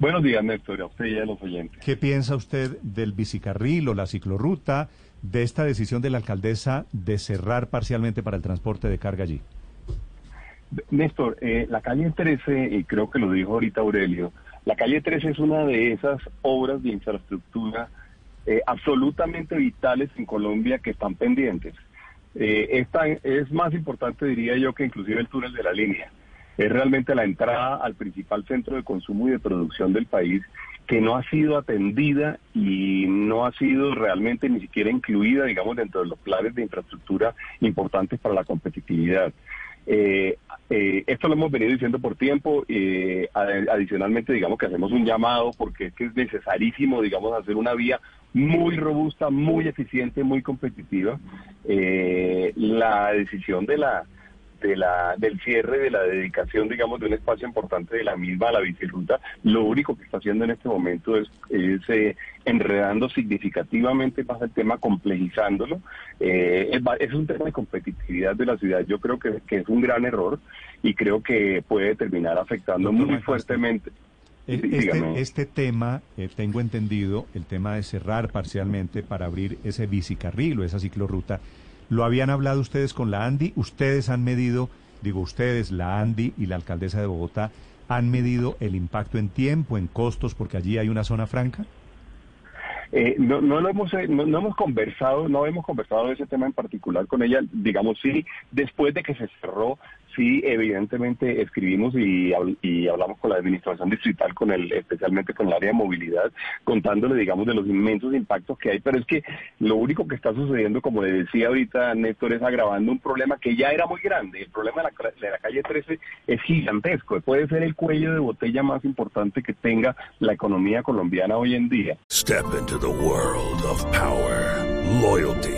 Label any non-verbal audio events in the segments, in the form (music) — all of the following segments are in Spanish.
Buenos días, Néstor, a usted y a los oyentes. ¿Qué piensa usted del bicicarril o la ciclorruta, de esta decisión de la alcaldesa de cerrar parcialmente para el transporte de carga allí? Néstor, eh, la calle 13, y creo que lo dijo ahorita Aurelio, la calle 13 es una de esas obras de infraestructura eh, absolutamente vitales en Colombia que están pendientes. Eh, esta es más importante, diría yo, que inclusive el túnel de la línea es realmente la entrada al principal centro de consumo y de producción del país que no ha sido atendida y no ha sido realmente ni siquiera incluida, digamos, dentro de los planes de infraestructura importantes para la competitividad. Eh, eh, esto lo hemos venido diciendo por tiempo. Eh, adicionalmente, digamos que hacemos un llamado porque es que es necesarísimo, digamos, hacer una vía muy robusta, muy eficiente, muy competitiva. la decisión de la de la, del cierre, de la dedicación, digamos, de un espacio importante de la misma a la bicirruta, lo único que está haciendo en este momento es, eh, enredando significativamente más el tema, complejizándolo. Eh, es, un tema de competitividad de la ciudad. Yo creo que, es un gran error y creo que puede terminar afectando muy fuertemente. Este, este, tema, eh, tengo entendido, el tema de cerrar parcialmente para abrir ese bicicarril o esa ciclorruta, ¿Lo habían hablado ustedes con la ANDI? ¿Ustedes han medido, digo ustedes, la ANDI y la alcaldesa de Bogotá, han medido el impacto en tiempo, en costos, porque allí hay una zona franca? Eh, no, no, lo hemos, no, hemos conversado, no hemos conversado de ese tema en particular con ella. Digamos, sí, después de que se cerró, sí, evidentemente escribimos y, hablamos con la administración distrital, con el, especialmente con el área de movilidad, contándole, digamos, de los inmensos impactos que hay. Pero es que lo único que está sucediendo, como le decía ahorita Néstor, es agravando un problema que ya era muy grande. El problema de la, de la calle 13 es gigantesco. Puede ser el cuello de botella más importante que tenga la economía colombiana hoy en día. Step into the world of power, loyalty,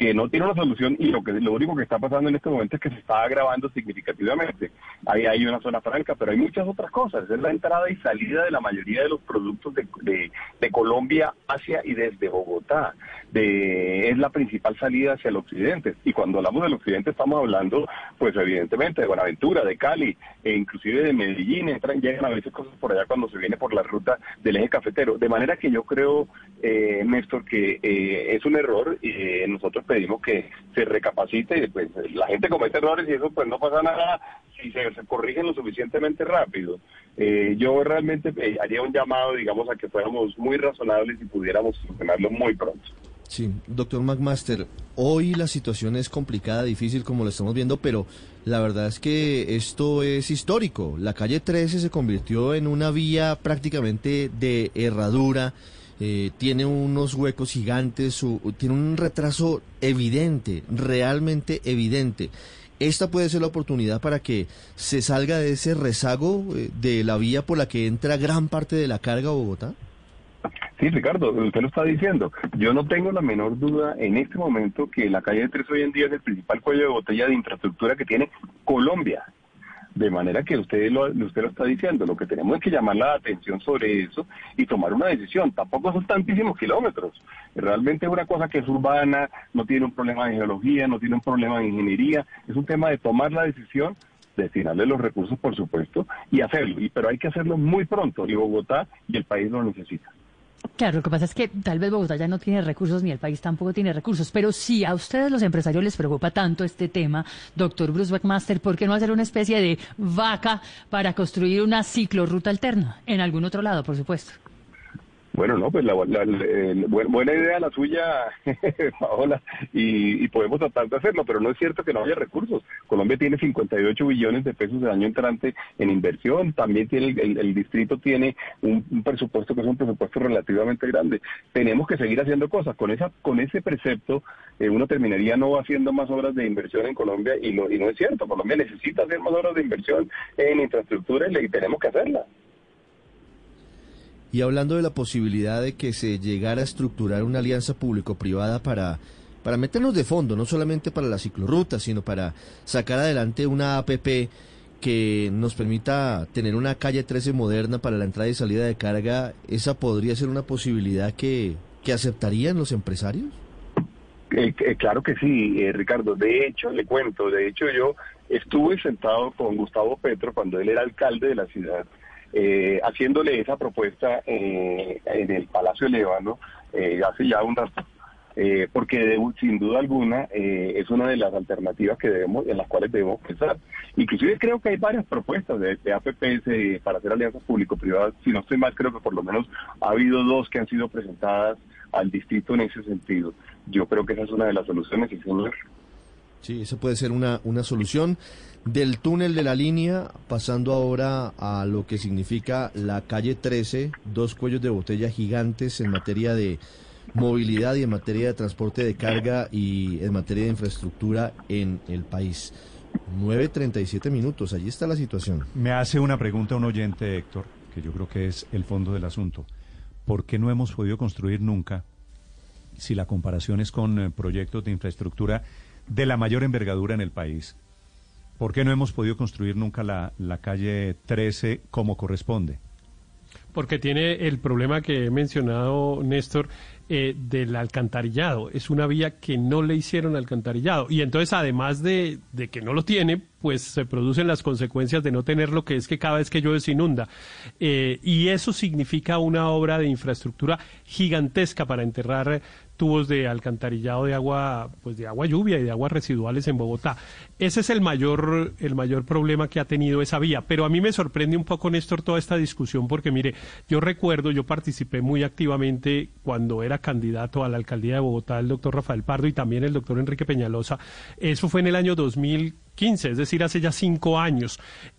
Que no tiene una solución y lo que lo único que está pasando en este momento es que se está agravando significativamente. Ahí hay una zona franca, pero hay muchas otras cosas. Es la entrada y salida de la mayoría de los productos de, de, Colombia hacia y desde Bogotá. De, es la principal salida hacia el occidente. Y cuando hablamos del occidente estamos hablando, pues evidentemente, de Buenaventura, de Cali, e inclusive de Medellín. Entran, llegan a veces cosas por allá cuando se viene por la ruta del eje cafetero. De manera que yo creo, eh, Néstor, que eh, es un error eh, nosotros pedimos que se recapacite. Pues la gente comete errores y eso pues no pasa nada si se, corrigen lo suficientemente rápido. Eh, yo realmente haría un llamado, digamos, a que fuéramos muy razonables y pudiéramos solucionarlo muy pronto. Sí, doctor McMaster, hoy la situación es complicada, difícil como lo estamos viendo, pero la verdad es que esto es histórico. La calle 13 se convirtió en una vía prácticamente de herradura, eh, tiene unos huecos gigantes, tiene un retraso evidente, realmente evidente. Esta puede ser la oportunidad para que se salga de ese rezago eh, de la vía por la que entra gran parte de la carga a Bogotá. Sí, Ricardo, usted lo está diciendo. Yo no tengo la menor duda en este momento que la calle de Tres hoy en día es el principal cuello de botella de infraestructura que tiene Colombia. De manera que usted lo, usted lo está diciendo, lo que tenemos es que llamar la atención sobre eso y tomar una decisión. Tampoco son tantísimos kilómetros. Realmente es una cosa que es urbana, no tiene un problema de geología, no tiene un problema de ingeniería. Es un tema de tomar la decisión destinarle los recursos, por supuesto, y hacerlo. Y, pero hay que hacerlo muy pronto, y Bogotá y el país lo necesitan. Claro, lo que pasa es que tal vez Bogotá ya no tiene recursos ni el país tampoco tiene recursos, pero si a ustedes los empresarios les preocupa tanto este tema, doctor Bruce Beckmaster, ¿por qué no hacer una especie de vaca para construir una ciclorruta alterna en algún otro lado, por supuesto? Bueno, no, pues la, buena idea la suya, (laughs) Paola, y, podemos tratar de hacerlo, pero no es cierto que no haya recursos. Colombia tiene 58 billones de pesos de año entrante en inversión, también tiene el, distrito tiene un, presupuesto que es un presupuesto relativamente grande. Tenemos que seguir haciendo cosas. Con esa con ese precepto eh, uno terminaría no haciendo más obras de inversión en Colombia y, y no es cierto. Colombia necesita hacer más obras de inversión en infraestructura y tenemos que hacerla. Y hablando de la posibilidad de que se llegara a estructurar una alianza público-privada para, para meternos de fondo, no solamente para la ciclorruta, sino para sacar adelante una APP que nos permita tener una calle 13 moderna para la entrada y salida de carga, ¿esa podría ser una posibilidad que, que aceptarían los empresarios? Eh, eh, claro que sí, eh, Ricardo. De hecho, le cuento, de hecho yo estuve sentado con Gustavo Petro cuando él era alcalde de la ciudad eh, haciéndole esa propuesta eh, en el Palacio de eh, hace ya un rato. porque sin duda alguna es una de las alternativas que debemos en las cuales debemos pensar. Inclusive creo que hay varias propuestas de, de APPs para hacer alianzas público-privadas. Si no estoy mal, creo que por lo menos ha habido dos que han sido presentadas al distrito en ese sentido. Yo creo que esa es una de las soluciones, señor. Sí, esa puede ser una, una solución del túnel de la línea, pasando ahora a lo que significa la calle 13, dos cuellos de botella gigantes en materia de movilidad y en materia de transporte de carga y en materia de infraestructura en el país. 9.37 minutos, allí está la situación. Me hace una pregunta un oyente, Héctor, que yo creo que es el fondo del asunto. ¿Por qué no hemos podido construir nunca, si la comparación es con eh, proyectos de infraestructura de la mayor envergadura en el país, ¿Por qué no hemos podido construir nunca la, la calle 13 como corresponde? Porque tiene el problema que he mencionado, Néstor, eh, del alcantarillado. Es una vía que no le hicieron alcantarillado. Y entonces, además de, de, que no lo tiene, pues se producen las consecuencias de no tenerlo, que es que cada vez que llueve se inunda. Eh, y eso significa una obra de infraestructura gigantesca para enterrar tubos de alcantarillado de agua, pues de agua lluvia y de aguas residuales en Bogotá. Ese es el mayor, el mayor problema que ha tenido esa vía. Pero a mí me sorprende un poco, Néstor, toda esta discusión, porque mire, yo recuerdo, yo participé muy activamente cuando era candidato a la alcaldía de Bogotá el doctor Rafael Pardo y también el doctor Enrique Peñalosa. Eso fue en el año 2015, es decir, hace ya cinco años.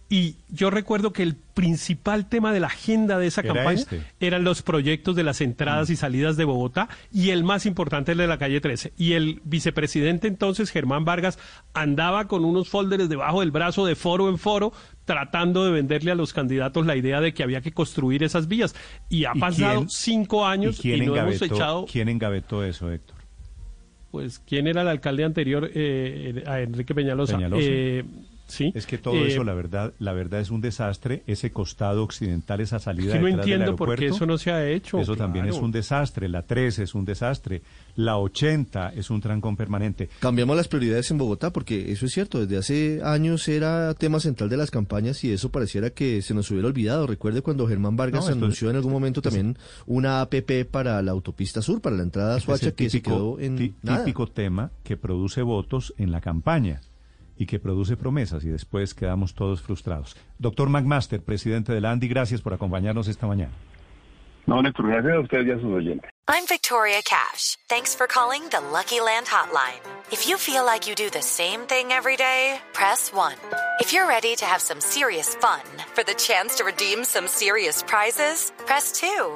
Y yo recuerdo que el principal tema de la agenda de esa campaña este. eran los proyectos de las entradas y salidas de Bogotá y el más importante el de la calle 13. Y el vicepresidente entonces, Germán Vargas, andaba con unos folders debajo del brazo de foro en foro tratando de venderle a los candidatos la idea de que había que construir esas vías. Y ha pasado cinco años y, no hemos echado... ¿Quién engavetó eso, Héctor? Pues, ¿quién era el alcalde anterior? Eh, a Enrique Peñalosa. Peñalosa. Eh, es que todo eso, eh, la verdad, la verdad es un desastre. Ese costado occidental, esa salida. Que no entiendo por qué eso no se ha hecho. Eso también es un desastre. La 13 es un desastre. La 80 es un trancón permanente. Cambiamos las prioridades en Bogotá porque eso es cierto. Desde hace años era tema central de las campañas y eso pareciera que se nos hubiera olvidado. Recuerde cuando Germán Vargas anunció en algún momento también una APP para la autopista sur, para la entrada a Suacha, que se quedó en típico tema que produce votos en la campaña y que produce promesas y después quedamos todos frustrados. Doctor McMaster, presidente de la ANDI, gracias por acompañarnos esta mañana. No, Néstor, gracias a ustedes y a sus oyentes. I'm Victoria Cash. Thanks for calling the Lucky Land Hotline. If you feel like you do the same thing every day, press 1. If you're ready to have some serious fun for the chance to redeem some serious prizes, press 2.